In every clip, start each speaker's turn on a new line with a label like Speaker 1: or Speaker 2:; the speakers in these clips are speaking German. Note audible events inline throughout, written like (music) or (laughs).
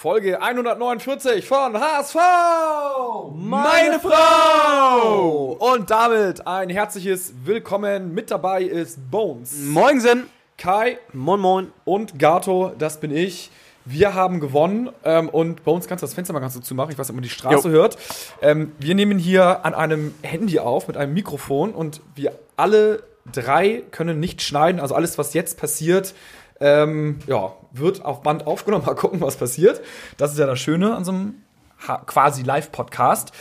Speaker 1: Folge 149 von HSV! Meine Frau! Und damit ein herzliches Willkommen. Mit dabei ist Bones.
Speaker 2: Moinsen!
Speaker 1: Kai.
Speaker 2: Moin Moin.
Speaker 1: Und Gato, das bin ich. Wir haben gewonnen ähm, und Bones, kannst du das Fenster mal ganz so zumachen? Ich weiß nicht, ob man die Straße jo. hört. Ähm, wir nehmen hier an einem Handy auf mit einem Mikrofon und wir alle drei können nicht schneiden. Also alles, was jetzt passiert, ähm, ja, wird auf Band aufgenommen. (laughs) Mal gucken, was passiert. Das ist ja das Schöne an so einem quasi Live-Podcast.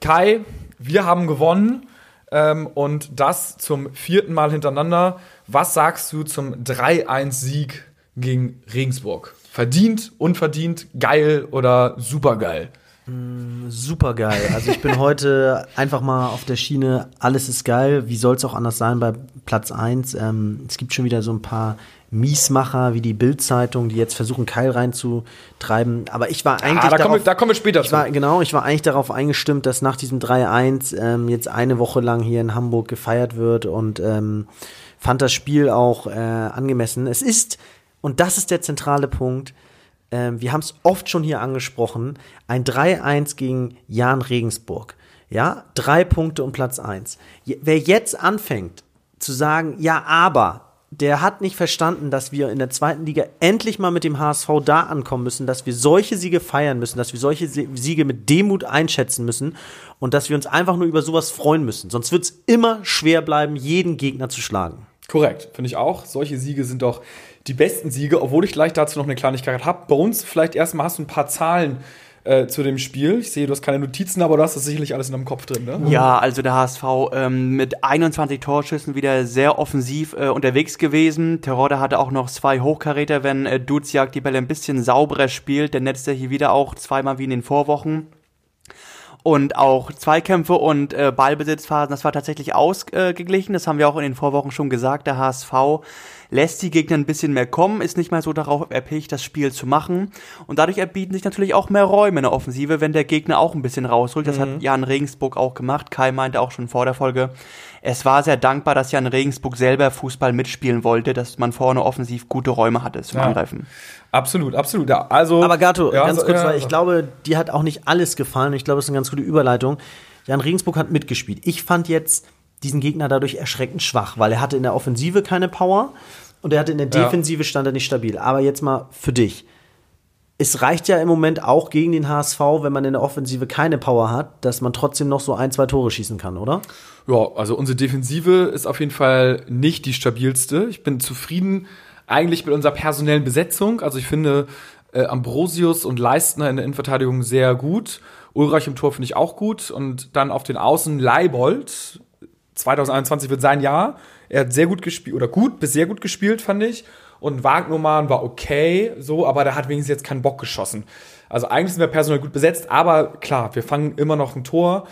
Speaker 1: Kai, wir haben gewonnen ähm, und das zum vierten Mal hintereinander. Was sagst du zum 3-1-Sieg gegen Regensburg? Verdient, unverdient, geil oder supergeil?
Speaker 2: Mm, super geil. Also ich bin (laughs) heute einfach mal auf der Schiene, alles ist geil. Wie soll es auch anders sein bei Platz 1? Ähm, es gibt schon wieder so ein paar Miesmacher wie die Bild-Zeitung, die jetzt versuchen, Keil reinzutreiben. Aber ich war eigentlich. Ah,
Speaker 1: da, darauf, kommen wir, da kommen wir später
Speaker 2: zu. War, genau, ich war eigentlich darauf eingestimmt, dass nach diesem 3-1 ähm, jetzt eine Woche lang hier in Hamburg gefeiert wird und ähm, fand das Spiel auch äh, angemessen. Es ist, und das ist der zentrale Punkt, äh, wir haben es oft schon hier angesprochen, ein 3-1 gegen Jan Regensburg. Ja, drei Punkte und Platz 1. Wer jetzt anfängt zu sagen, ja, aber der hat nicht verstanden, dass wir in der zweiten Liga endlich mal mit dem HSV da ankommen müssen, dass wir solche Siege feiern müssen, dass wir solche Siege mit Demut einschätzen müssen und dass wir uns einfach nur über sowas freuen müssen. Sonst wird es immer schwer bleiben, jeden Gegner zu schlagen.
Speaker 1: Korrekt, finde ich auch. Solche Siege sind doch die besten Siege, obwohl ich gleich dazu noch eine Kleinigkeit habe. Bei uns vielleicht erstmal hast du ein paar Zahlen äh, zu dem Spiel. Ich sehe, du hast keine Notizen, aber du hast das sicherlich alles in deinem Kopf drin, ne?
Speaker 2: Ja, also der HSV ähm, mit 21 Torschüssen wieder sehr offensiv äh, unterwegs gewesen. Terodde hatte auch noch zwei Hochkaräter, wenn äh, Duziak die Bälle ein bisschen sauberer spielt. Der netzt er hier wieder auch zweimal wie in den Vorwochen und auch Zweikämpfe und äh, Ballbesitzphasen, das war tatsächlich ausgeglichen. Das haben wir auch in den Vorwochen schon gesagt. Der HSV lässt die Gegner ein bisschen mehr kommen, ist nicht mehr so darauf erpicht, das Spiel zu machen. Und dadurch erbieten sich natürlich auch mehr Räume in der Offensive, wenn der Gegner auch ein bisschen rausholt. Das mhm. hat Jan Regensburg auch gemacht. Kai meinte auch schon vor der Folge, es war sehr dankbar, dass Jan Regensburg selber Fußball mitspielen wollte, dass man vorne offensiv gute Räume hatte zum ja. Angreifen.
Speaker 1: Absolut, absolut. Ja, also,
Speaker 2: Aber Gato, ja, ganz kurz, ja, weil ich glaube, dir hat auch nicht alles gefallen. Ich glaube, es ist eine ganz gute Überleitung. Jan Regensburg hat mitgespielt. Ich fand jetzt diesen Gegner dadurch erschreckend schwach, weil er hatte in der Offensive keine Power und er hatte in der Defensive stand er nicht stabil. Aber jetzt mal für dich es reicht ja im Moment auch gegen den HSV, wenn man in der Offensive keine Power hat, dass man trotzdem noch so ein, zwei Tore schießen kann, oder?
Speaker 1: Ja, also unsere Defensive ist auf jeden Fall nicht die stabilste. Ich bin zufrieden eigentlich mit unserer personellen Besetzung. Also ich finde äh, Ambrosius und Leistner in der Innenverteidigung sehr gut. Ulreich im Tor finde ich auch gut. Und dann auf den Außen Leibold. 2021 wird sein Jahr. Er hat sehr gut gespielt, oder gut bis sehr gut gespielt, fand ich. Und Wagnumann war okay, so, aber der hat wenigstens jetzt keinen Bock geschossen. Also eigentlich sind wir personell gut besetzt, aber klar, wir fangen immer noch ein Tor.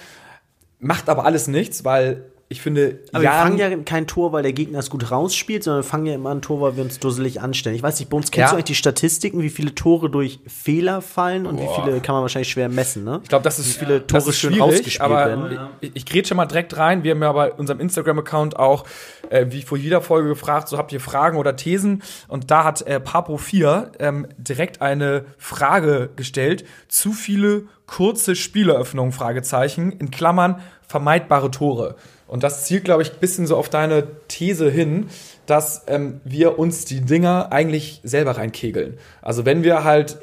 Speaker 1: Macht aber alles nichts, weil ich finde,
Speaker 2: aber wir fangen ja kein Tor, weil der Gegner es gut rausspielt, sondern wir fangen ja immer ein Tor, weil wir uns dusselig anstellen. Ich weiß nicht, bei uns kennst ja. du eigentlich die Statistiken, wie viele Tore durch Fehler fallen und Boah. wie viele kann man wahrscheinlich schwer messen, ne?
Speaker 1: Ich glaube, das ist wie viele Tore schön rausgespielt aber werden. Ich, ich grätsche mal direkt rein. Wir haben ja bei unserem Instagram-Account auch, äh, wie vor jeder Folge gefragt, so habt ihr Fragen oder Thesen? Und da hat äh, Papo4 ähm, direkt eine Frage gestellt. Zu viele kurze Spieleröffnungen, Fragezeichen, in Klammern vermeidbare Tore. Und das zielt, glaube ich, ein bisschen so auf deine These hin, dass ähm, wir uns die Dinger eigentlich selber reinkegeln. Also wenn wir halt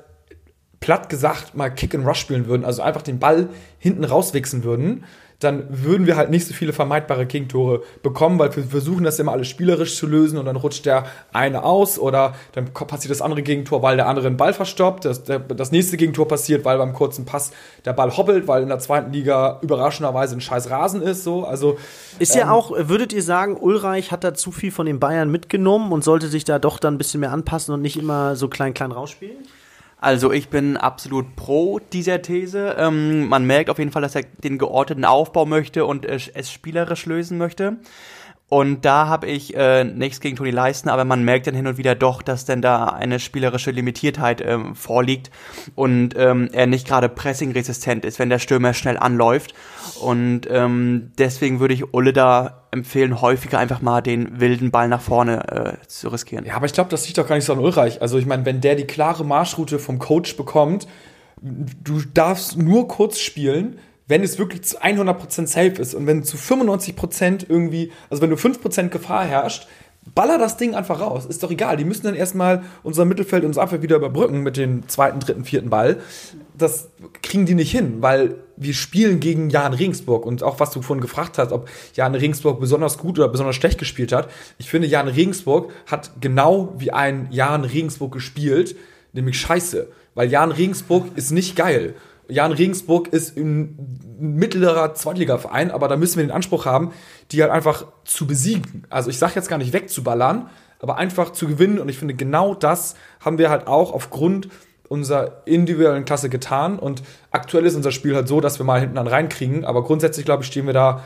Speaker 1: platt gesagt mal Kick and Rush spielen würden, also einfach den Ball hinten rauswichsen würden, dann würden wir halt nicht so viele vermeidbare Gegentore bekommen, weil wir versuchen das immer alles spielerisch zu lösen und dann rutscht der eine aus oder dann passiert das andere Gegentor, weil der andere den Ball verstoppt. Das, der, das nächste Gegentor passiert, weil beim kurzen Pass der Ball hoppelt, weil in der zweiten Liga überraschenderweise ein scheiß Rasen ist. So. Also,
Speaker 2: ist ja ähm, auch, würdet ihr sagen, Ulreich hat da zu viel von den Bayern mitgenommen und sollte sich da doch dann ein bisschen mehr anpassen und nicht immer so klein klein rausspielen? Also ich bin absolut pro dieser These. Ähm, man merkt auf jeden Fall, dass er den geordneten Aufbau möchte und es spielerisch lösen möchte.
Speaker 3: Und da habe ich äh, nichts gegen Toni Leisten, aber man merkt dann hin und wieder doch, dass denn da eine spielerische Limitiertheit ähm, vorliegt und ähm, er nicht gerade pressingresistent ist, wenn der Stürmer schnell anläuft. Und ähm, deswegen würde ich Ulle da empfehlen, häufiger einfach mal den wilden Ball nach vorne äh, zu riskieren.
Speaker 1: Ja, aber ich glaube, das liegt doch gar nicht so an Ulreich. Also ich meine, wenn der die klare Marschroute vom Coach bekommt, du darfst nur kurz spielen, wenn es wirklich zu 100% safe ist und wenn zu 95% irgendwie, also wenn du 5% Gefahr herrscht, baller das Ding einfach raus. Ist doch egal. Die müssen dann erstmal unser Mittelfeld, unser Abwehr wieder überbrücken mit dem zweiten, dritten, vierten Ball. Das kriegen die nicht hin, weil wir spielen gegen Jan Regensburg. Und auch was du vorhin gefragt hast, ob Jan Regensburg besonders gut oder besonders schlecht gespielt hat. Ich finde, Jan Regensburg hat genau wie ein Jan Regensburg gespielt, nämlich scheiße. Weil Jan Regensburg ist nicht geil. Jan Regensburg ist ein mittlerer Zweitligaverein, aber da müssen wir den Anspruch haben, die halt einfach zu besiegen. Also ich sage jetzt gar nicht wegzuballern, aber einfach zu gewinnen. Und ich finde, genau das haben wir halt auch aufgrund unserer individuellen Klasse getan. Und aktuell ist unser Spiel halt so, dass wir mal hinten an reinkriegen. Aber grundsätzlich, glaube ich, stehen wir da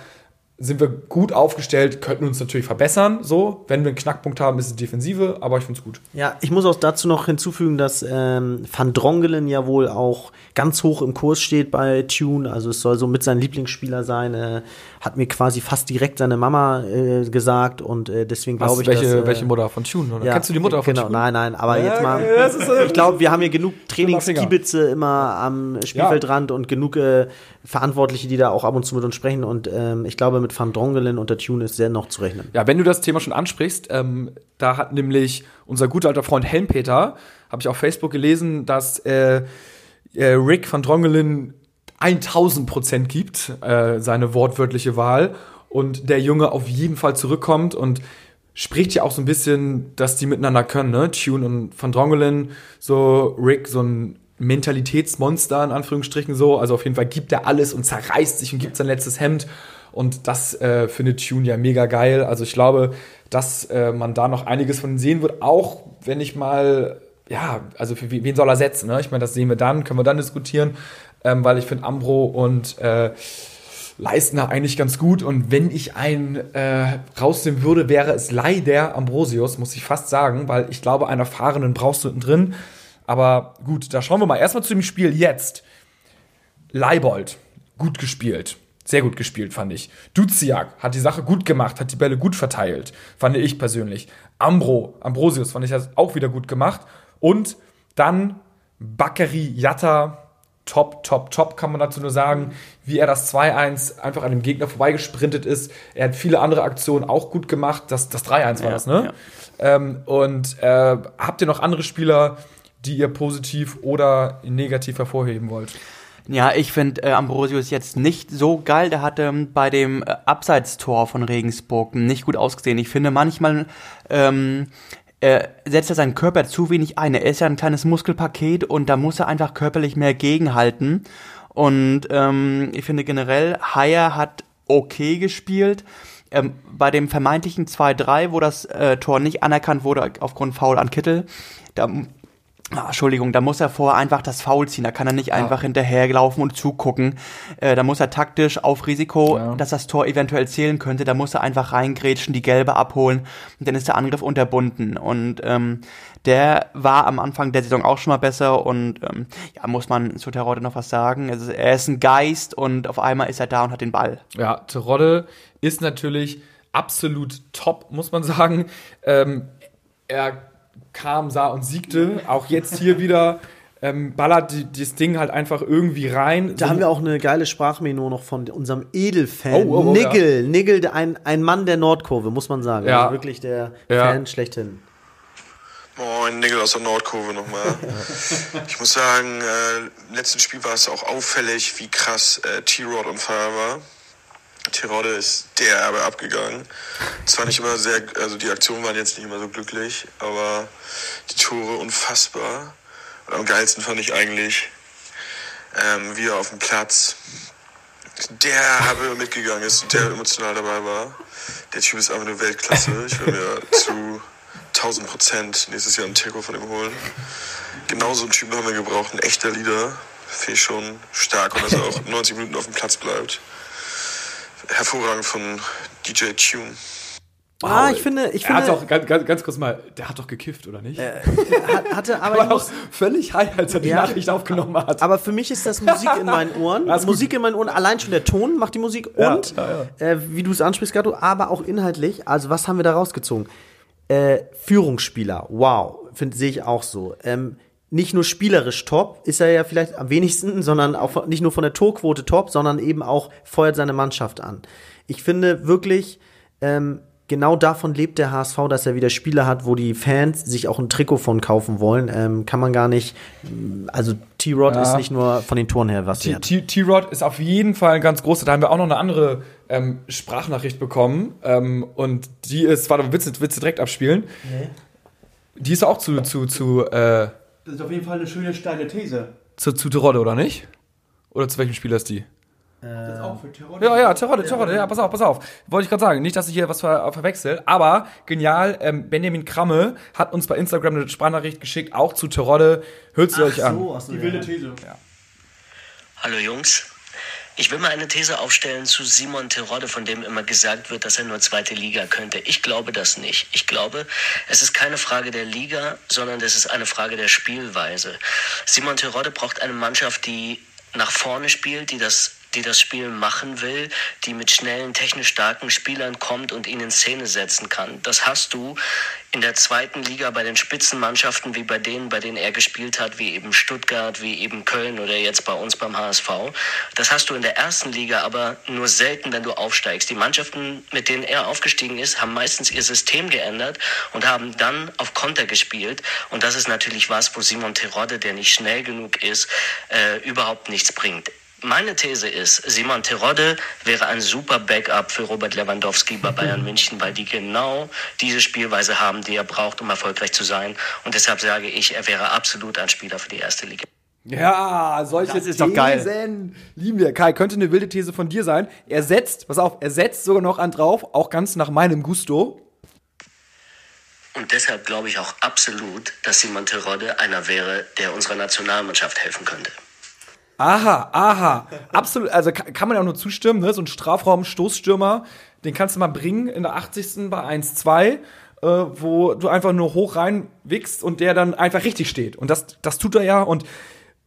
Speaker 1: sind wir gut aufgestellt, könnten uns natürlich verbessern. So, wenn wir einen Knackpunkt haben, ist es Defensive, aber ich finde es gut.
Speaker 2: Ja, ich muss auch dazu noch hinzufügen, dass ähm, Van Drongelen ja wohl auch ganz hoch im Kurs steht bei Tune. Also es soll so mit sein Lieblingsspieler sein. Äh, hat mir quasi fast direkt seine Mama äh, gesagt und äh, deswegen glaube ich,
Speaker 1: welche,
Speaker 2: dass,
Speaker 1: äh, welche Mutter von Tune? Oder? Ja, Kennst du die Mutter von
Speaker 2: genau, Tune? Nein, nein, aber ja, jetzt mal. Äh, ich glaube, wir haben hier genug Trainingskibitze immer am Spielfeldrand ja. und genug äh, Verantwortliche, die da auch ab und zu mit uns sprechen und ähm, ich glaube, mit Van Drongelen und der Tune ist sehr noch zu rechnen.
Speaker 1: Ja, wenn du das Thema schon ansprichst, ähm, da hat nämlich unser guter alter Freund Helmpeter, habe ich auf Facebook gelesen, dass äh, äh, Rick van Drongelen 1000 Prozent gibt, äh, seine wortwörtliche Wahl, und der Junge auf jeden Fall zurückkommt und spricht ja auch so ein bisschen, dass die miteinander können, ne? Tune und Van Drongelen, so Rick, so ein Mentalitätsmonster in Anführungsstrichen so. Also auf jeden Fall gibt er alles und zerreißt sich und gibt sein letztes Hemd. Und das äh, findet Tune ja mega geil. Also ich glaube, dass äh, man da noch einiges von sehen wird, auch wenn ich mal ja, also für wen soll er setzen? Ne? Ich meine, das sehen wir dann, können wir dann diskutieren, ähm, weil ich finde Ambro und äh, Leistner eigentlich ganz gut. Und wenn ich einen äh, rausnehmen würde, wäre es leider Ambrosius, muss ich fast sagen, weil ich glaube, einen erfahrenen brauchst du drin. Aber gut, da schauen wir mal erstmal zu dem Spiel jetzt. Leibold, gut gespielt. Sehr gut gespielt, fand ich. Duziak hat die Sache gut gemacht, hat die Bälle gut verteilt, fand ich persönlich. Ambro, Ambrosius fand ich das auch wieder gut gemacht. Und dann Bakary Yatta, top, top, top, kann man dazu nur sagen, wie er das 2-1 einfach an dem Gegner vorbeigesprintet ist. Er hat viele andere Aktionen auch gut gemacht. Das, das 3-1 war ja, das, ne? Ja. Ähm, und äh, habt ihr noch andere Spieler, die ihr positiv oder negativ hervorheben wollt?
Speaker 3: Ja, ich finde äh, Ambrosius jetzt nicht so geil. Der hatte ähm, bei dem äh, Abseitstor von Regensburg nicht gut ausgesehen. Ich finde manchmal ähm, äh, setzt er seinen Körper zu wenig ein. Er ist ja ein kleines Muskelpaket und da muss er einfach körperlich mehr gegenhalten. Und ähm, ich finde generell, Haier hat okay gespielt. Ähm, bei dem vermeintlichen 2-3, wo das äh, Tor nicht anerkannt wurde aufgrund Foul an Kittel, da Ah, Entschuldigung, da muss er vorher einfach das Foul ziehen. Da kann er nicht ja. einfach hinterherlaufen und zugucken. Äh, da muss er taktisch auf Risiko, ja. dass das Tor eventuell zählen könnte, da muss er einfach reingrätschen, die Gelbe abholen und dann ist der Angriff unterbunden. Und ähm, der war am Anfang der Saison auch schon mal besser und ähm, ja, muss man zu Terodde noch was sagen. Also, er ist ein Geist und auf einmal ist er da und hat den Ball.
Speaker 1: Ja, Terodde ist natürlich absolut top, muss man sagen. Ähm, er kam, sah und siegte. Auch jetzt hier wieder ähm, ballert die, das Ding halt einfach irgendwie rein.
Speaker 2: Da so haben wir auch eine geile Sprachmemo noch von unserem Edelfan. Oh, oh, oh, Nigel, ja. Nigel, ein, ein Mann der Nordkurve, muss man sagen. Ja. Also wirklich der ja. Fan schlechthin.
Speaker 4: Moin, Nigel aus der Nordkurve nochmal. (laughs) ich muss sagen, äh, im letzten Spiel war es auch auffällig, wie krass äh, T-Rod und Fire war. Tirode ist der Erbe abgegangen. Zwar nicht immer sehr, also die Aktionen waren jetzt nicht immer so glücklich, aber die Tore unfassbar. Und am geilsten fand ich eigentlich, ähm, wie er auf dem Platz der habe mitgegangen ist der emotional dabei war. Der Typ ist einfach eine Weltklasse. Ich will mir zu 1000 Prozent nächstes Jahr ein Trikot von ihm holen. Genauso einen Typen haben wir gebraucht, ein echter Leader. Ich schon stark und dass er auch 90 Minuten auf dem Platz bleibt hervorragend von DJ Tune.
Speaker 2: Wow. Ah, ich finde, ich
Speaker 1: er finde. Hat doch, ganz, ganz, ganz kurz mal, der hat doch gekifft, oder nicht? Äh,
Speaker 2: hatte (laughs) aber. war
Speaker 1: auch völlig high, als er die ja, Nachricht aufgenommen hat.
Speaker 2: Aber für mich ist das Musik in meinen Ohren. (laughs) Musik in meinen Ohren, allein schon der Ton macht die Musik und, ja, ja, äh, wie du es ansprichst, Gato, aber auch inhaltlich. Also, was haben wir da rausgezogen? Äh, Führungsspieler, wow, sehe ich auch so. Ähm, nicht nur spielerisch top, ist er ja vielleicht am wenigsten, sondern auch nicht nur von der Torquote top, sondern eben auch feuert seine Mannschaft an. Ich finde wirklich, ähm, genau davon lebt der HSV, dass er wieder Spiele hat, wo die Fans sich auch ein Trikot von kaufen wollen. Ähm, kann man gar nicht. Also T-Rod ja. ist nicht nur von den Toren her was
Speaker 1: T-Rod ist auf jeden Fall ein ganz großer. Da haben wir auch noch eine andere ähm, Sprachnachricht bekommen. Ähm, und die ist, warte, willst du, willst du direkt abspielen? Nee. Die ist auch zu, zu, zu, äh,
Speaker 3: Das ist auf jeden Fall eine schöne steile These.
Speaker 1: Zu, zu Terodde, oder nicht? Oder zu welchem Spieler ist die? Das ist auch für Terodde. Ja, ja, Terodde, Terodde, ja, pass auf, pass auf. Wollte ich gerade sagen, nicht, dass ich hier was ver verwechsel, aber genial, ähm, Benjamin Kramme hat uns bei Instagram eine Sprachnachricht geschickt, auch zu Terodde. Hört sie euch so, an.
Speaker 3: So, die wilde These. Ja.
Speaker 5: Hallo Jungs. Ich will mal eine These aufstellen zu Simon Terodde, von dem immer gesagt wird, dass er nur zweite Liga könnte. Ich glaube das nicht. Ich glaube, es ist keine Frage der Liga, sondern es ist eine Frage der Spielweise. Simon Terodde braucht eine Mannschaft, die nach vorne spielt, die das die das Spiel machen will, die mit schnellen, technisch starken Spielern kommt und ihn in Szene setzen kann. Das hast du in der zweiten Liga bei den Spitzenmannschaften wie bei denen, bei denen er gespielt hat, wie eben Stuttgart, wie eben Köln oder jetzt bei uns beim HSV. Das hast du in der ersten Liga aber nur selten, wenn du aufsteigst. Die Mannschaften, mit denen er aufgestiegen ist, haben meistens ihr System geändert und haben dann auf Konter gespielt. Und das ist natürlich was, wo Simon Terodde, der nicht schnell genug ist, äh, überhaupt nichts bringt. Meine These ist, Simon Terodde wäre ein super Backup für Robert Lewandowski bei Bayern München, weil die genau diese Spielweise haben, die er braucht, um erfolgreich zu sein. Und deshalb sage ich, er wäre absolut ein Spieler für die erste Liga.
Speaker 1: Ja, solche das ist Thesen doch geil. lieben wir. Kai, könnte eine wilde These von dir sein. Er setzt, pass auf, er setzt sogar noch an drauf, auch ganz nach meinem Gusto.
Speaker 5: Und deshalb glaube ich auch absolut, dass Simon Terodde einer wäre, der unserer Nationalmannschaft helfen könnte.
Speaker 1: Aha, aha. Absolut, also kann man ja auch nur zustimmen, ne? So ein Strafraum-Stoßstürmer, den kannst du mal bringen in der 80. bei 1-2, äh, wo du einfach nur hoch rein wickst und der dann einfach richtig steht. Und das, das tut er ja. Und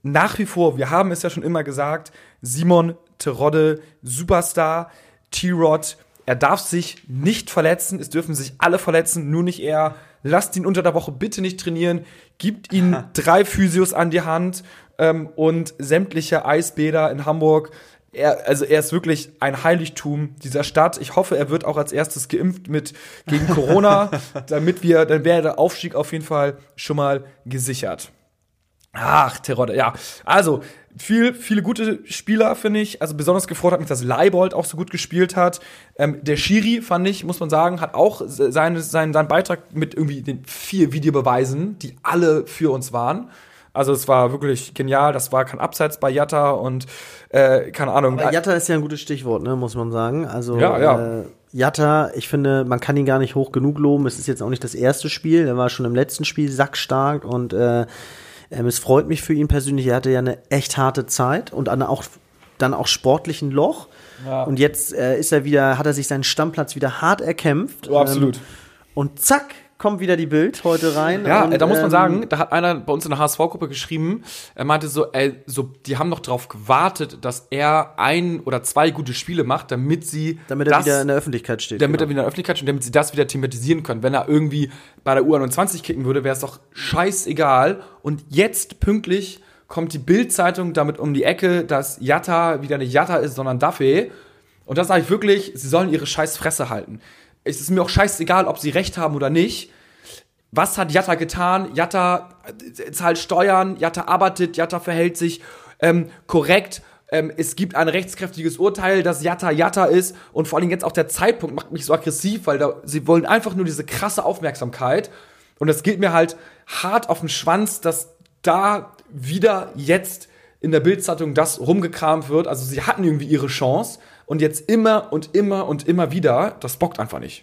Speaker 1: nach wie vor, wir haben es ja schon immer gesagt, Simon Terodde, Superstar, T-Rod, er darf sich nicht verletzen, es dürfen sich alle verletzen, nur nicht er. Lasst ihn unter der Woche bitte nicht trainieren, gibt ihm (laughs) drei Physios an die Hand ähm, und sämtliche Eisbäder in Hamburg. Er, also er ist wirklich ein Heiligtum dieser Stadt. Ich hoffe, er wird auch als erstes geimpft mit gegen (laughs) Corona, damit wir, dann wäre der Aufstieg auf jeden Fall schon mal gesichert. Ach, Terodde, ja. Also, viel, viele gute Spieler, finde ich. Also besonders gefreut hat mich, dass Leibold auch so gut gespielt hat. Ähm, der Schiri, fand ich, muss man sagen, hat auch seine, seinen, seinen Beitrag mit irgendwie den vier Videobeweisen, die alle für uns waren. Also es war wirklich genial. Das war kein Abseits bei Jatta und äh, keine Ahnung.
Speaker 2: Aber Jatta ist ja ein gutes Stichwort, ne, muss man sagen. Also
Speaker 1: ja, ja.
Speaker 2: Äh, Jatta, ich finde, man kann ihn gar nicht hoch genug loben. Es ist jetzt auch nicht das erste Spiel. Er war schon im letzten Spiel sackstark und äh, ähm, es freut mich für ihn persönlich. Er hatte ja eine echt harte Zeit und an auch dann auch sportlichen Loch. Ja. Und jetzt äh, ist er wieder, hat er sich seinen Stammplatz wieder hart erkämpft.
Speaker 1: Oh, absolut.
Speaker 2: Ähm, und zack, kommt wieder die Bild heute rein.
Speaker 1: Ja, und, da muss man ähm, sagen, da hat einer bei uns in der HSV-Gruppe geschrieben, er meinte so, ey, so, die haben noch darauf gewartet, dass er ein oder zwei gute Spiele macht, damit sie
Speaker 2: damit er das, wieder in der Öffentlichkeit steht.
Speaker 1: Damit genau. er wieder in der Öffentlichkeit steht, damit sie das wieder thematisieren können. Wenn er irgendwie bei der U21 kicken würde, wäre es doch scheißegal. Und jetzt pünktlich kommt die Bild-Zeitung damit um die Ecke, dass Jatta wieder nicht Jatta ist, sondern Duffy. Und das sage ich wirklich, sie sollen ihre scheiß Fresse halten es ist mir auch scheißegal, ob sie recht haben oder nicht. Was hat Jatta getan? Jatta äh, zahlt Steuern, Jatta arbeitet, Jatta verhält sich ähm, korrekt. Ähm, es gibt ein rechtskräftiges Urteil, dass Jatta Jatta ist. Und vor allem jetzt auch der Zeitpunkt macht mich so aggressiv, weil da, sie wollen einfach nur diese krasse Aufmerksamkeit. Und das geht mir halt hart auf den Schwanz, dass da wieder jetzt in der Bildzeitung das rumgekramt wird. Also sie hatten irgendwie ihre Chance und jetzt immer und immer und immer wieder, das bockt einfach nicht.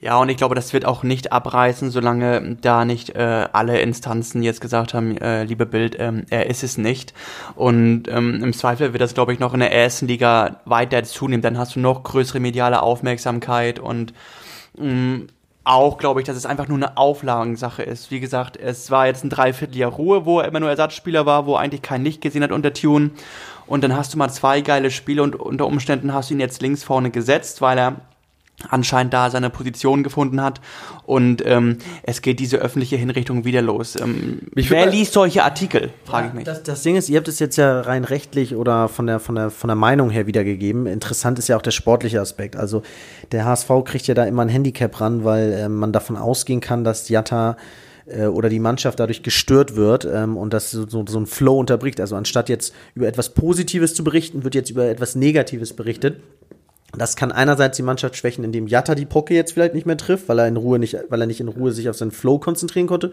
Speaker 3: Ja, und ich glaube, das wird auch nicht abreißen, solange da nicht äh, alle Instanzen jetzt gesagt haben, äh, liebe Bild, ähm, er ist es nicht. Und ähm, im Zweifel wird das, glaube ich, noch in der ersten Liga weiter zunehmen. Dann hast du noch größere mediale Aufmerksamkeit und Mm, auch glaube ich, dass es einfach nur eine Auflagensache ist. Wie gesagt, es war jetzt ein Dreivierteljahr Ruhe, wo er immer nur Ersatzspieler war, wo eigentlich kein Licht gesehen hat unter Tune. Und dann hast du mal zwei geile Spiele und unter Umständen hast du ihn jetzt links vorne gesetzt, weil er anscheinend da seine Position gefunden hat und ähm, es geht diese öffentliche Hinrichtung wieder los. Ähm, wer liest solche Artikel, frage ich mich.
Speaker 2: Das, das, Ding ist, ihr habt es jetzt ja rein rechtlich oder von der, von, der, von der Meinung her wiedergegeben. Interessant ist ja auch der sportliche Aspekt. Also der HSV kriegt ja da immer ein Handicap ran, weil äh, man davon ausgehen kann, dass Jatta äh, oder die Mannschaft dadurch gestört wird ähm, und das so, so, so ein Flow unterbricht. Also anstatt jetzt über etwas Positives zu berichten, wird jetzt über etwas Negatives berichtet. Das kann einerseits die Mannschaft schwächen, indem Jatta die Pocke jetzt vielleicht nicht mehr trifft, weil er in Ruhe nicht, weil er nicht in Ruhe sich auf seinen Flow konzentrieren konnte,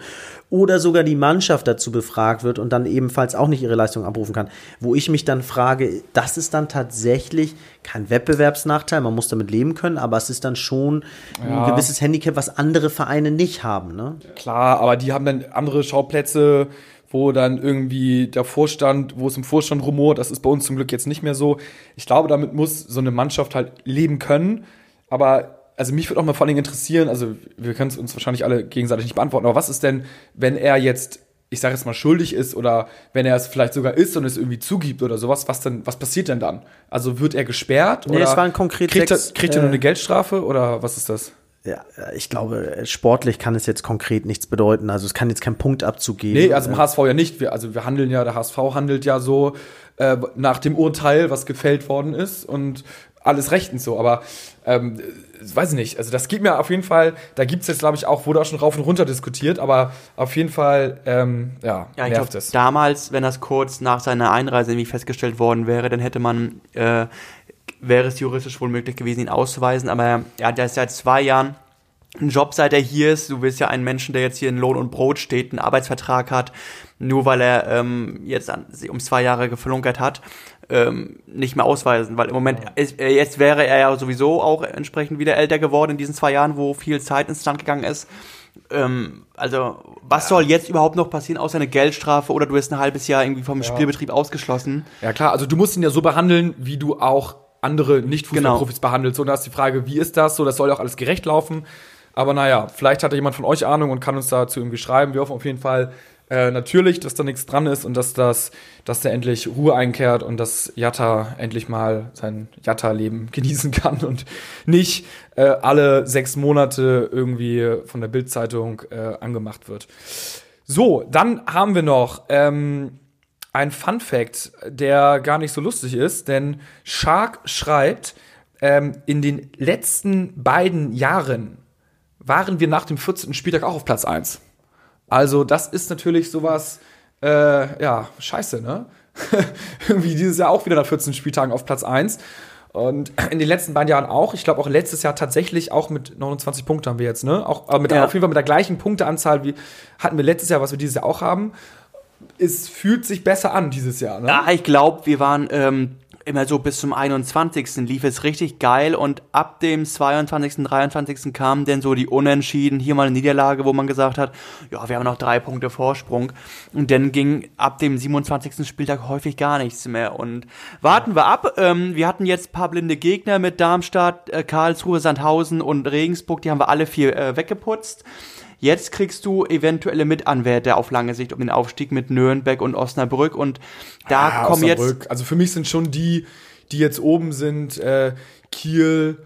Speaker 2: oder sogar die Mannschaft dazu befragt wird und dann ebenfalls auch nicht ihre Leistung abrufen kann. Wo ich mich dann frage, das ist dann tatsächlich kein Wettbewerbsnachteil, man muss damit leben können, aber es ist dann schon ja. ein gewisses Handicap, was andere Vereine nicht haben. Ne?
Speaker 1: Klar, aber die haben dann andere Schauplätze wo dann irgendwie der Vorstand, wo es im Vorstand rumort, das ist bei uns zum Glück jetzt nicht mehr so. Ich glaube, damit muss so eine Mannschaft halt leben können. Aber also mich würde auch mal vor allen Dingen interessieren, also wir können es uns wahrscheinlich alle gegenseitig nicht beantworten, aber was ist denn, wenn er jetzt, ich sage jetzt mal, schuldig ist oder wenn er es vielleicht sogar ist und es irgendwie zugibt oder sowas, was denn, was passiert denn dann? Also wird er gesperrt?
Speaker 2: Nee, oder es war ein konkret
Speaker 1: kriegt, er, kriegt er nur eine äh, Geldstrafe oder was ist das?
Speaker 2: Ja, ich glaube, sportlich kann es jetzt konkret nichts bedeuten. Also es kann jetzt keinen Punktabzug geben.
Speaker 1: Nee, also im HSV ja nicht. Wir, also wir handeln ja, der HSV handelt ja so äh, nach dem Urteil, was gefällt worden ist und alles rechtens so. Aber ähm, weiß ich nicht. Also das geht mir auf jeden Fall, da gibt es jetzt, glaube ich, auch, wurde auch schon rauf und runter diskutiert, aber auf jeden Fall, ähm, ja,
Speaker 3: ja, ich nervt glaub, es. Damals, wenn das kurz nach seiner Einreise irgendwie festgestellt worden wäre, dann hätte man äh, wäre es juristisch wohl möglich gewesen, ihn auszuweisen. Aber er hat ja seit zwei Jahren einen Job, seit er hier ist. Du bist ja ein Menschen, der jetzt hier in Lohn und Brot steht, einen Arbeitsvertrag hat, nur weil er ähm, jetzt an, um zwei Jahre geflunkert hat, ähm, nicht mehr ausweisen. Weil im Moment, ist, äh, jetzt wäre er ja sowieso auch entsprechend wieder älter geworden in diesen zwei Jahren, wo viel Zeit ins Land gegangen ist. Ähm, also, was ja. soll jetzt überhaupt noch passieren, außer eine Geldstrafe oder du bist ein halbes Jahr irgendwie vom ja. Spielbetrieb ausgeschlossen?
Speaker 1: Ja, klar, also du musst ihn ja so behandeln, wie du auch andere Nicht-Fußballprofis genau. behandelt. So, und da ist die Frage, wie ist das? So, das soll ja auch alles gerecht laufen. Aber naja, vielleicht hat da jemand von euch Ahnung und kann uns dazu irgendwie schreiben. Wir hoffen auf jeden Fall äh, natürlich, dass da nichts dran ist und dass das, dass da endlich Ruhe einkehrt und dass Jatta endlich mal sein Jatta-Leben (laughs) genießen kann und nicht äh, alle sechs Monate irgendwie von der Bildzeitung äh, angemacht wird. So, dann haben wir noch ähm, ein Fun Fact, der gar nicht so lustig ist, denn Shark schreibt, ähm, in den letzten beiden Jahren waren wir nach dem 14. Spieltag auch auf Platz 1. Also, das ist natürlich sowas, äh, ja, scheiße, ne? (laughs) Irgendwie dieses Jahr auch wieder nach 14 Spieltagen auf Platz 1. Und in den letzten beiden Jahren auch. Ich glaube auch letztes Jahr tatsächlich auch mit 29 Punkten haben wir jetzt, ne? Auch mit, ja. auf jeden Fall mit der gleichen Punkteanzahl wie hatten wir letztes Jahr, was wir dieses Jahr auch haben es fühlt sich besser an dieses Jahr. Ne?
Speaker 3: Ja, ich glaube, wir waren ähm, immer so bis zum 21. lief es richtig geil und ab dem 22., 23. kamen dann so die Unentschieden, hier mal eine Niederlage, wo man gesagt hat, ja, wir haben noch drei Punkte Vorsprung und dann ging ab dem 27. Spieltag häufig gar nichts mehr und warten wir ab. Ähm, wir hatten jetzt paar blinde Gegner mit Darmstadt, äh, Karlsruhe, Sandhausen und Regensburg, die haben wir alle vier äh, weggeputzt. Jetzt kriegst du eventuelle Mitanwärter auf lange Sicht um den Aufstieg mit Nürnberg und Osnabrück und da ah, kommen jetzt.
Speaker 1: Also für mich sind schon die, die jetzt oben sind, äh, Kiel,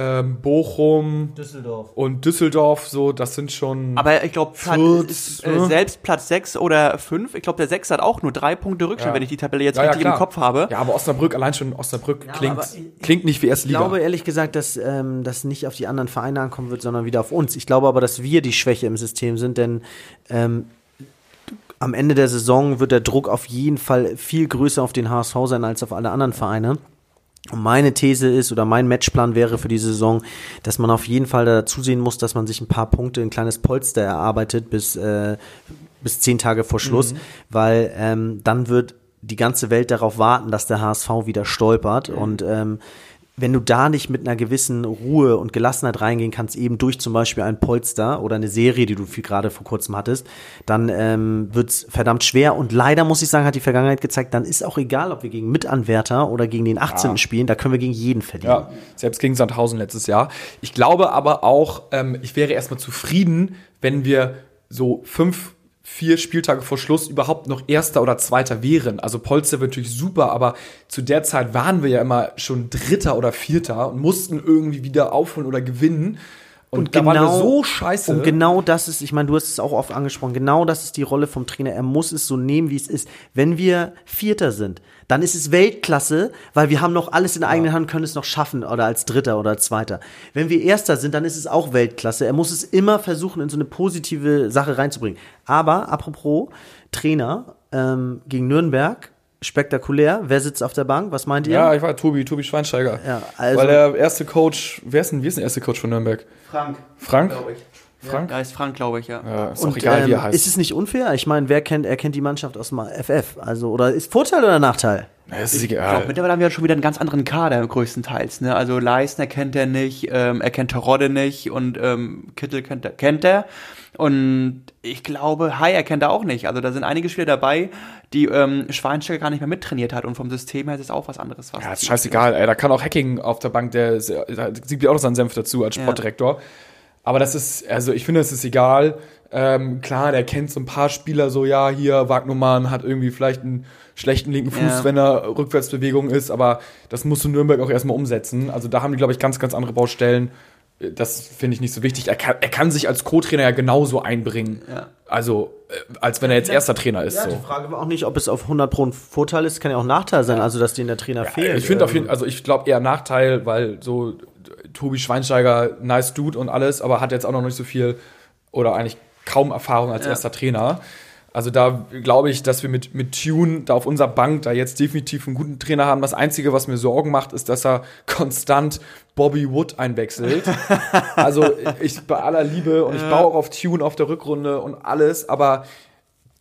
Speaker 1: ähm, Bochum
Speaker 2: Düsseldorf.
Speaker 1: und Düsseldorf, so, das sind schon.
Speaker 3: Aber ich glaube, äh, ne? selbst Platz 6 oder 5, ich glaube, der 6 hat auch nur drei Punkte Rückstand, ja. wenn ich die Tabelle jetzt ja, richtig ja, im Kopf habe.
Speaker 1: Ja, aber Osnabrück, allein schon Osnabrück klingt, klingt nicht wie erste
Speaker 2: Liga. Ich glaube ehrlich gesagt, dass ähm, das nicht auf die anderen Vereine ankommen wird, sondern wieder auf uns. Ich glaube aber, dass wir die Schwäche im System sind, denn ähm, am Ende der Saison wird der Druck auf jeden Fall viel größer auf den HSV sein als auf alle anderen Vereine. Und meine These ist oder mein Matchplan wäre für die Saison, dass man auf jeden Fall dazu sehen muss, dass man sich ein paar Punkte, ein kleines Polster erarbeitet bis, äh, bis zehn Tage vor Schluss, mhm. weil ähm, dann wird die ganze Welt darauf warten, dass der HSV wieder stolpert. Mhm. Und ähm, wenn du da nicht mit einer gewissen Ruhe und Gelassenheit reingehen kannst, eben durch zum Beispiel ein Polster oder eine Serie, die du viel gerade vor kurzem hattest, dann ähm, wird's verdammt schwer. Und leider muss ich sagen, hat die Vergangenheit gezeigt, dann ist auch egal, ob wir gegen Mitanwärter oder gegen den 18. Ja. spielen, da können wir gegen jeden verlieren. Ja,
Speaker 1: selbst gegen Sandhausen letztes Jahr. Ich glaube aber auch, ähm, ich wäre erstmal zufrieden, wenn wir so fünf vier Spieltage vor Schluss überhaupt noch Erster oder Zweiter wären. Also Polster wird natürlich super, aber zu der Zeit waren wir ja immer schon Dritter oder Vierter und mussten irgendwie wieder aufholen oder gewinnen.
Speaker 2: Und, und genau, so scheiße. Und genau das ist, ich meine, du hast es auch oft angesprochen, genau das ist die Rolle vom Trainer. Er muss es so nehmen, wie es ist. Wenn wir Vierter sind, dann ist es Weltklasse, weil wir haben noch alles in der eigenen Hand, können es noch schaffen oder als Dritter oder Zweiter. Wenn wir Erster sind, dann ist es auch Weltklasse. Er muss es immer versuchen, in so eine positive Sache reinzubringen. Aber apropos Trainer ähm, gegen Nürnberg, spektakulär. Wer sitzt auf der Bank? Was meint ihr?
Speaker 1: Ja, ich war Tobi, Tobi Schweinsteiger. Ja, also Weil der erste Coach, wer ist denn, wie ist denn der erste Coach von Nürnberg?
Speaker 3: Frank.
Speaker 1: Frank?
Speaker 3: Glaube ich. Frank? Ja, heißt Frank, glaube ich, ja.
Speaker 1: ja ist Und, auch egal, ähm, wie er heißt.
Speaker 2: Ist es nicht unfair? Ich meine, wer kennt, er kennt die Mannschaft aus dem FF. Also, oder ist Vorteil oder Nachteil?
Speaker 3: Ja, ist egal. Ich glaub, mittlerweile haben wir schon wieder einen ganz anderen Kader größtenteils. Ne? Also Leisner kennt er nicht, ähm, er kennt Terodde nicht und ähm, Kittel kennt er, kennt er. Und ich glaube, Hai erkennt er auch nicht. Also da sind einige Spieler dabei, die ähm, Schweinsteiger gar nicht mehr mittrainiert hat und vom System her ist es auch was anderes. Was
Speaker 1: ja, ist scheißegal, ey. Da kann auch Hacking auf der Bank, der, der sieht auch noch seinen Senf dazu als Sportdirektor. Ja. Aber das ist, also ich finde, es ist egal. Ähm, klar, der kennt so ein paar Spieler so, ja, hier, Wagnumann hat irgendwie vielleicht einen schlechten linken Fuß, ja. wenn er Rückwärtsbewegung ist, aber das musst du Nürnberg auch erstmal umsetzen. Also da haben die, glaube ich, ganz, ganz andere Baustellen das finde ich nicht so wichtig. Er kann, er kann sich als Co-Trainer ja genauso einbringen. Ja. Also, äh, als wenn er jetzt erster Trainer ist. Ja, so.
Speaker 2: die Frage war auch nicht, ob es auf 100 Pro ein Vorteil ist, kann ja auch ein Nachteil sein, also dass denen der Trainer fehlt.
Speaker 1: Ich finde auf jeden Fall, also ich glaube eher Nachteil, weil so Tobi Schweinsteiger, nice Dude und alles, aber hat jetzt auch noch nicht so viel oder eigentlich kaum Erfahrung als ja. erster Trainer. Also da glaube ich, dass wir mit, mit Tune da auf unserer Bank da jetzt definitiv einen guten Trainer haben. Das Einzige, was mir Sorgen macht, ist, dass er konstant Bobby Wood einwechselt. (laughs) also ich bei aller Liebe und ich baue auch auf Tune auf der Rückrunde und alles, aber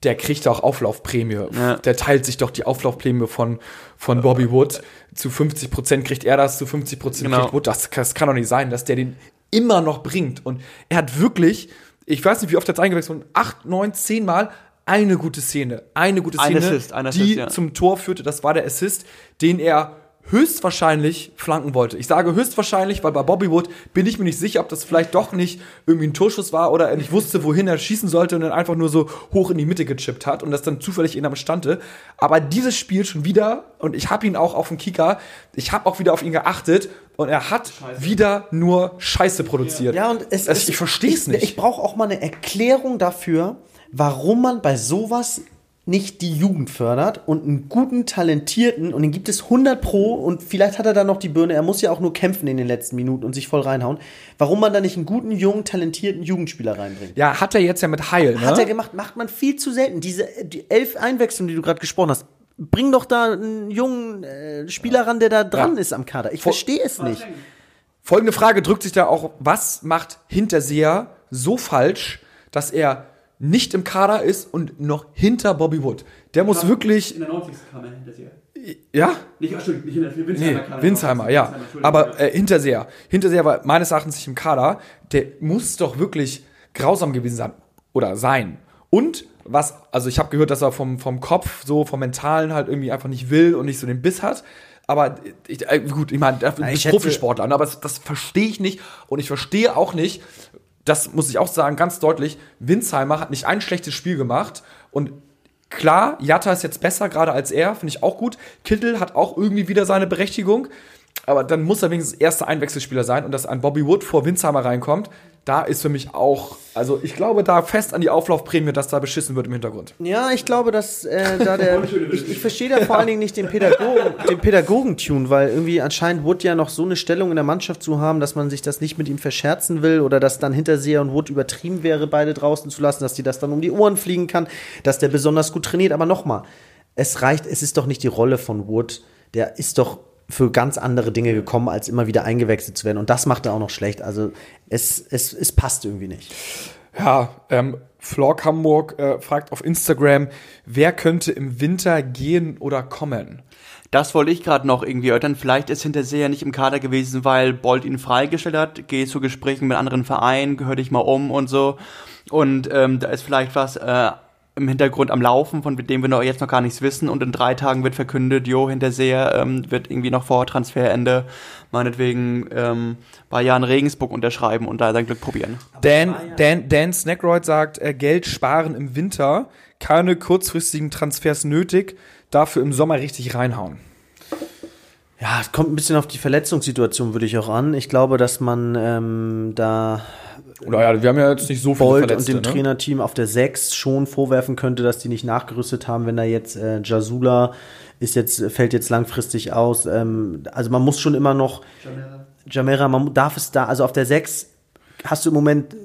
Speaker 1: der kriegt auch Auflaufprämie. Ja. Der teilt sich doch die Auflaufprämie von, von Bobby Wood. Zu 50 Prozent kriegt er das, zu 50 Prozent genau. kriegt Wood. Das, das kann doch nicht sein, dass der den immer noch bringt. Und er hat wirklich, ich weiß nicht, wie oft er jetzt eingewechselt wurde, acht, neun, zehn Mal eine gute Szene, eine gute Szene, ein Assist, ein Assist, die ja. zum Tor führte. Das war der Assist, den er höchstwahrscheinlich flanken wollte. Ich sage höchstwahrscheinlich, weil bei Bobby Wood bin ich mir nicht sicher, ob das vielleicht doch nicht irgendwie ein Torschuss war oder er nicht wusste, wohin er schießen sollte und dann einfach nur so hoch in die Mitte gechippt hat und das dann zufällig in der bestande. Aber dieses Spiel schon wieder, und ich habe ihn auch auf dem Kicker, ich habe auch wieder auf ihn geachtet und er hat Scheiße. wieder nur Scheiße produziert.
Speaker 2: Ja, und es, also, ich verstehe es nicht. Ich brauche auch mal eine Erklärung dafür, warum man bei sowas nicht die Jugend fördert und einen guten, talentierten, und den gibt es 100 pro, und vielleicht hat er da noch die Birne, er muss ja auch nur kämpfen in den letzten Minuten und sich voll reinhauen, warum man da nicht einen guten, jungen, talentierten Jugendspieler reinbringt.
Speaker 1: Ja, hat er jetzt ja mit Heil, ne?
Speaker 2: Hat er gemacht, macht man viel zu selten. Diese die elf Einwechslungen, die du gerade gesprochen hast, bring doch da einen jungen äh, Spieler ran, der da dran ja. ist am Kader. Ich verstehe es nicht.
Speaker 1: Folgende Frage drückt sich da auch, was macht Hinterseher so falsch, dass er nicht im Kader ist und noch hinter Bobby Wood. Der muss Klar, wirklich. In der 90. kam er hinter sie. Ja? Nicht, ach, nicht hinter Winsheimer. Nee, Winsheimer, ja. Aber äh, Hinterseher. Hinterseher war meines Erachtens nicht im Kader. Der muss doch wirklich grausam gewesen sein. Oder sein. Und was, also ich habe gehört, dass er vom, vom Kopf, so vom Mentalen halt irgendwie einfach nicht will und nicht so den Biss hat. Aber ich, äh, gut, ich meine, du bist Profisportler, ne? aber das, das verstehe ich nicht. Und ich verstehe auch nicht, das muss ich auch sagen, ganz deutlich, Winsheimer hat nicht ein schlechtes Spiel gemacht und klar, Jatta ist jetzt besser gerade als er, finde ich auch gut. Kittel hat auch irgendwie wieder seine Berechtigung, aber dann muss er wenigstens erster Einwechselspieler sein und dass ein Bobby Wood vor Winsheimer reinkommt, da ist für mich auch, also ich glaube da fest an die Auflaufprämie, dass da beschissen wird im Hintergrund.
Speaker 2: Ja, ich glaube, dass äh, da der, (laughs) ich, ich verstehe da vor allen Dingen nicht den Pädagogen, (laughs) den Pädagogentune, weil irgendwie anscheinend Wood ja noch so eine Stellung in der Mannschaft zu haben, dass man sich das nicht mit ihm verscherzen will oder dass dann Hinterseher und Wood übertrieben wäre, beide draußen zu lassen, dass die das dann um die Ohren fliegen kann, dass der besonders gut trainiert. Aber nochmal, es reicht, es ist doch nicht die Rolle von Wood. Der ist doch für ganz andere Dinge gekommen, als immer wieder eingewechselt zu werden. Und das macht er auch noch schlecht. Also es, es, es passt irgendwie nicht.
Speaker 1: Ja, ähm, Flock Hamburg äh, fragt auf Instagram, wer könnte im Winter gehen oder kommen?
Speaker 3: Das wollte ich gerade noch irgendwie erörtern. Vielleicht ist Hinterseher nicht im Kader gewesen, weil Bolt ihn freigestellt hat. Geh zu Gesprächen mit anderen Vereinen, gehör dich mal um und so. Und ähm, da ist vielleicht was äh, im Hintergrund am Laufen, von dem wir noch jetzt noch gar nichts wissen. Und in drei Tagen wird verkündet, Jo Hinterseher ähm, wird irgendwie noch vor Transferende meinetwegen ähm, bei Jan Regensburg unterschreiben und da sein Glück probieren.
Speaker 1: Dan, Dan, Dan Snackroyd sagt, äh, Geld sparen im Winter, keine kurzfristigen Transfers nötig, dafür im Sommer richtig reinhauen.
Speaker 2: Ja, es kommt ein bisschen auf die Verletzungssituation, würde ich auch an. Ich glaube, dass man ähm, da
Speaker 1: oder ja, wir haben ja jetzt nicht so viele
Speaker 2: Bolt Verletzte, und dem ne? Trainerteam auf der 6 schon vorwerfen könnte, dass die nicht nachgerüstet haben, wenn da jetzt äh, Jasula ist jetzt, fällt jetzt langfristig aus. Ähm, also man muss schon immer noch Jamera. Jamera, man darf es da, also auf der 6 hast du im Moment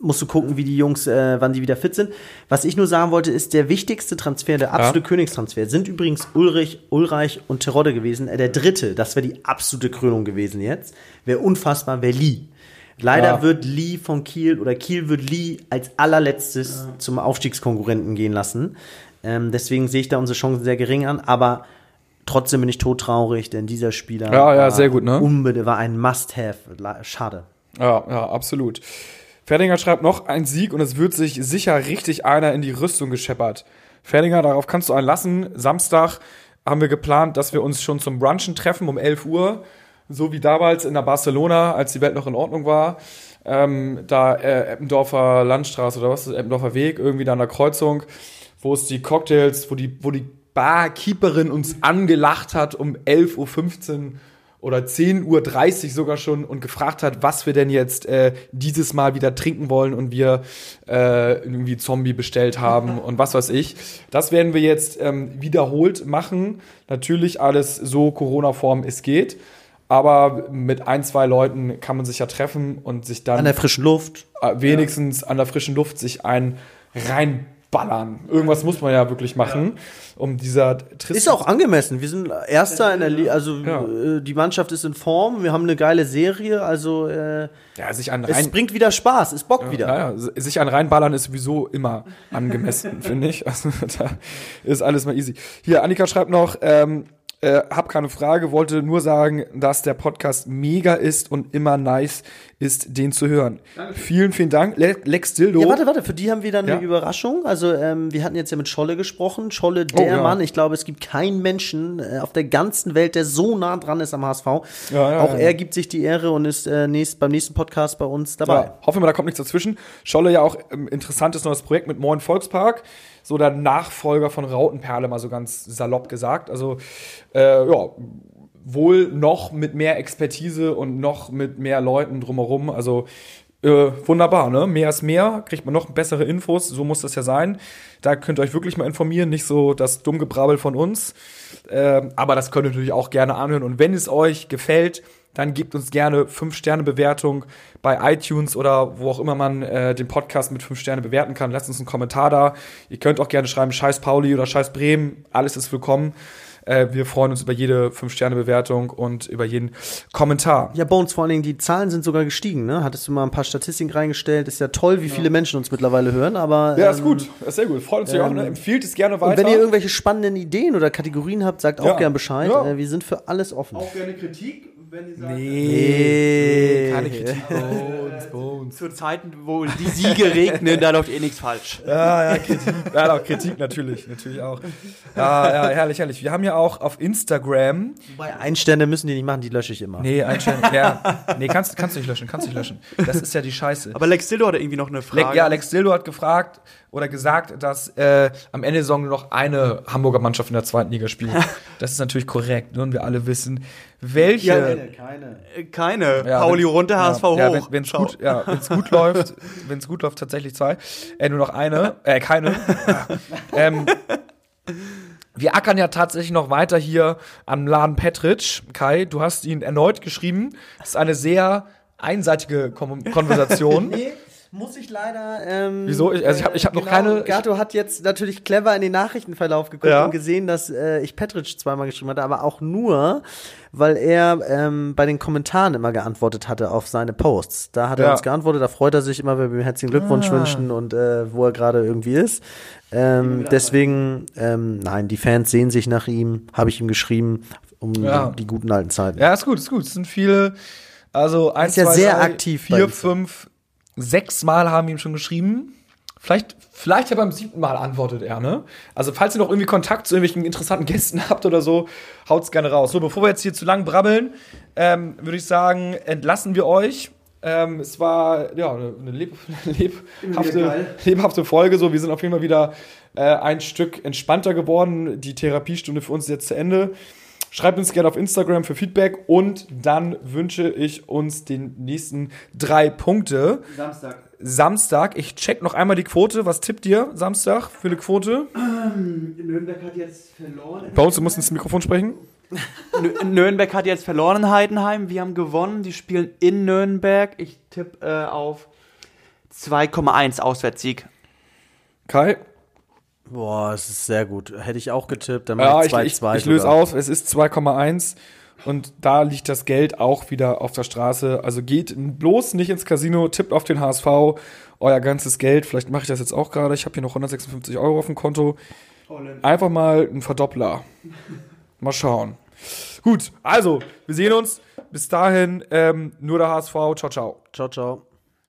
Speaker 2: musst du gucken, wie die Jungs, äh, wann die wieder fit sind. Was ich nur sagen wollte, ist, der wichtigste Transfer, der absolute ja. Königstransfer, sind übrigens Ulrich, Ulreich und Terodde gewesen. Äh, der dritte, das wäre die absolute Krönung gewesen jetzt. Wäre unfassbar, wäre Lee. Leider ja. wird Lee von Kiel oder Kiel wird Lee als allerletztes ja. zum Aufstiegskonkurrenten gehen lassen. Ähm, deswegen sehe ich da unsere Chancen sehr gering an, aber trotzdem bin ich todtraurig, denn dieser Spieler
Speaker 1: ja, ja, sehr gut, ne?
Speaker 2: unbedingt war ein Must-Have. Schade.
Speaker 1: Ja, ja, absolut. Ferdinger schreibt noch ein Sieg und es wird sich sicher richtig einer in die Rüstung gescheppert. Ferdinger, darauf kannst du einen lassen. Samstag haben wir geplant, dass wir uns schon zum Brunchen treffen um 11 Uhr so wie damals in der Barcelona, als die Welt noch in Ordnung war. Ähm, da äh, Eppendorfer Landstraße oder was ist Eppendorfer Weg, irgendwie da an der Kreuzung, wo es die Cocktails, wo die, wo die Barkeeperin uns angelacht hat um 11.15 Uhr oder 10.30 Uhr sogar schon und gefragt hat, was wir denn jetzt äh, dieses Mal wieder trinken wollen und wir äh, irgendwie Zombie bestellt haben und was weiß ich. Das werden wir jetzt ähm, wiederholt machen. Natürlich alles so Corona-Form es geht. Aber mit ein, zwei Leuten kann man sich ja treffen und sich dann.
Speaker 2: An der frischen Luft.
Speaker 1: Äh, wenigstens ja. an der frischen Luft sich ein reinballern. Irgendwas muss man ja wirklich machen, ja. um dieser
Speaker 2: Trist Ist auch angemessen. Wir sind Erster in der Liga. Also ja. Äh, die Mannschaft ist in Form. Wir haben eine geile Serie. Also äh,
Speaker 1: ja, sich an
Speaker 2: rein es bringt wieder Spaß. Es bockt wieder.
Speaker 1: Ja, sich an reinballern ist sowieso immer angemessen, (laughs) finde ich. Also (laughs) da ist alles mal easy. Hier, Annika schreibt noch, ähm, äh, hab keine Frage, wollte nur sagen, dass der Podcast mega ist und immer nice ist, den zu hören. Danke. Vielen, vielen Dank. Le Lex Dildo.
Speaker 2: Ja, warte, warte, für die haben wir dann ja? eine Überraschung. Also, ähm, wir hatten jetzt ja mit Scholle gesprochen. Scholle, der oh, ja. Mann. Ich glaube, es gibt keinen Menschen äh, auf der ganzen Welt, der so nah dran ist am HSV. Ja, Auch er gibt sich die Ehre und ist äh, nächst, beim nächsten Podcast bei uns dabei. Ja,
Speaker 1: hoffen wir, da kommt nichts dazwischen. Scholle ja auch ähm, interessantes neues Projekt mit Moin Volkspark so der Nachfolger von Rautenperle, mal so ganz salopp gesagt. Also, äh, ja, wohl noch mit mehr Expertise und noch mit mehr Leuten drumherum. Also, äh, wunderbar, ne? Mehr ist mehr, kriegt man noch bessere Infos, so muss das ja sein. Da könnt ihr euch wirklich mal informieren, nicht so das Dummgebrabbel von uns. Äh, aber das könnt ihr natürlich auch gerne anhören. Und wenn es euch gefällt, dann gebt uns gerne 5-Sterne-Bewertung bei iTunes oder wo auch immer man äh, den Podcast mit 5 Sterne bewerten kann. Lasst uns einen Kommentar da. Ihr könnt auch gerne schreiben, Scheiß Pauli oder Scheiß Bremen. Alles ist willkommen. Äh, wir freuen uns über jede 5-Sterne-Bewertung und über jeden Kommentar.
Speaker 2: Ja, Bones, vor allen Dingen, die Zahlen sind sogar gestiegen, ne? Hattest du mal ein paar Statistiken reingestellt? Ist ja toll, wie ja. viele Menschen uns mittlerweile hören, aber.
Speaker 1: Ja, ist ähm, gut. Ist sehr gut. Freut uns ähm, auch, ne? Empfiehlt es gerne weiter.
Speaker 2: Und wenn ihr irgendwelche spannenden Ideen oder Kategorien habt, sagt auch ja. gern Bescheid. Ja. Äh, wir sind für alles offen.
Speaker 1: Auch gerne Kritik wenn die sagen,
Speaker 2: nee, nee,
Speaker 3: keine Kritik. (laughs) Bones, Bones. Zu Zeiten, wo die Siege regnen, da läuft eh nichts falsch.
Speaker 1: Ja, ja, Kritik. Ja, doch, Kritik natürlich, natürlich auch. Ja, ja, herrlich, herrlich. Wir haben ja auch auf Instagram.
Speaker 2: Wobei Einstände müssen die nicht machen, die lösche ich immer.
Speaker 1: Nee, Einstände, ja. Nee, kannst, kannst du nicht löschen, kannst du nicht löschen. Das ist ja die Scheiße.
Speaker 3: Aber Lex Dildo hat irgendwie noch eine Frage.
Speaker 1: Le ja, Lex Dildo hat gefragt, oder gesagt, dass äh, am Ende der Saison nur noch eine Hamburger Mannschaft in der zweiten Liga spielt. (laughs) das ist natürlich korrekt. Ne? Und wir alle wissen, welche. Ja,
Speaker 3: keine. Keine. Ja, Pauli wenn, runter, HSV hoch.
Speaker 1: Ja, wenn es gut, ja, wenn's gut (laughs) läuft, wenn es gut läuft, tatsächlich zwei. Äh, nur noch eine. Äh, keine. (laughs) ähm, wir ackern ja tatsächlich noch weiter hier am Laden Petritsch. Kai, du hast ihn erneut geschrieben. Das ist eine sehr einseitige Kon Konversation. (laughs) nee.
Speaker 2: Muss ich leider. Ähm,
Speaker 1: Wieso? Ich, also ich habe ich hab
Speaker 2: genau,
Speaker 1: noch keine.
Speaker 2: Gato hat jetzt natürlich clever in den Nachrichtenverlauf geguckt ja. und gesehen, dass äh, ich Petric zweimal geschrieben hatte, aber auch nur, weil er ähm, bei den Kommentaren immer geantwortet hatte auf seine Posts. Da hat er ja. uns geantwortet, da freut er sich immer, wenn wir ihm herzlichen Glückwunsch ah. wünschen und äh, wo er gerade irgendwie ist. Ähm, deswegen, ähm, nein, die Fans sehen sich nach ihm, habe ich ihm geschrieben, um ja. die guten alten Zeiten.
Speaker 1: Ja, ist gut, ist gut. Es sind viele, also eins,
Speaker 2: ist ja
Speaker 1: zwei,
Speaker 2: sehr
Speaker 1: drei,
Speaker 2: aktiv.
Speaker 1: Vier, fünf, sechs Mal haben ihm schon geschrieben. Vielleicht, vielleicht ja beim siebten Mal antwortet er, ne? Also, falls ihr noch irgendwie Kontakt zu irgendwelchen interessanten Gästen (laughs) habt oder so, haut's gerne raus. So, bevor wir jetzt hier zu lang brabbeln, ähm, würde ich sagen, entlassen wir euch. Ähm, es war ja eine leb (laughs) lebhafte, lebhafte Folge. So, wir sind auf jeden Fall wieder äh, ein Stück entspannter geworden. Die Therapiestunde für uns ist jetzt zu Ende. Schreibt uns gerne auf Instagram für Feedback und dann wünsche ich uns den nächsten drei Punkte.
Speaker 3: Samstag.
Speaker 1: Samstag. Ich check noch einmal die Quote. Was tippt ihr Samstag für eine Quote?
Speaker 3: Ähm, Nürnberg hat jetzt verloren.
Speaker 1: Bei uns, du musst ins Mikrofon sprechen.
Speaker 3: Nürnberg hat jetzt verloren in Heidenheim. Wir haben gewonnen. Die spielen in Nürnberg. Ich tippe äh, auf 2,1 Auswärtssieg.
Speaker 1: Kai?
Speaker 2: Boah, es ist sehr gut. Hätte ich auch getippt. Dann
Speaker 1: ja, ich, ich, ich, ich löse auf. Es ist 2,1 und da liegt das Geld auch wieder auf der Straße. Also geht bloß nicht ins Casino, tippt auf den HSV, euer ganzes Geld. Vielleicht mache ich das jetzt auch gerade. Ich habe hier noch 156 Euro auf dem Konto. Einfach mal ein Verdoppler. (laughs) Mal schauen. Gut, also, wir sehen uns. Bis dahin, ähm, nur der HSV. Ciao, ciao.
Speaker 2: Ciao, ciao.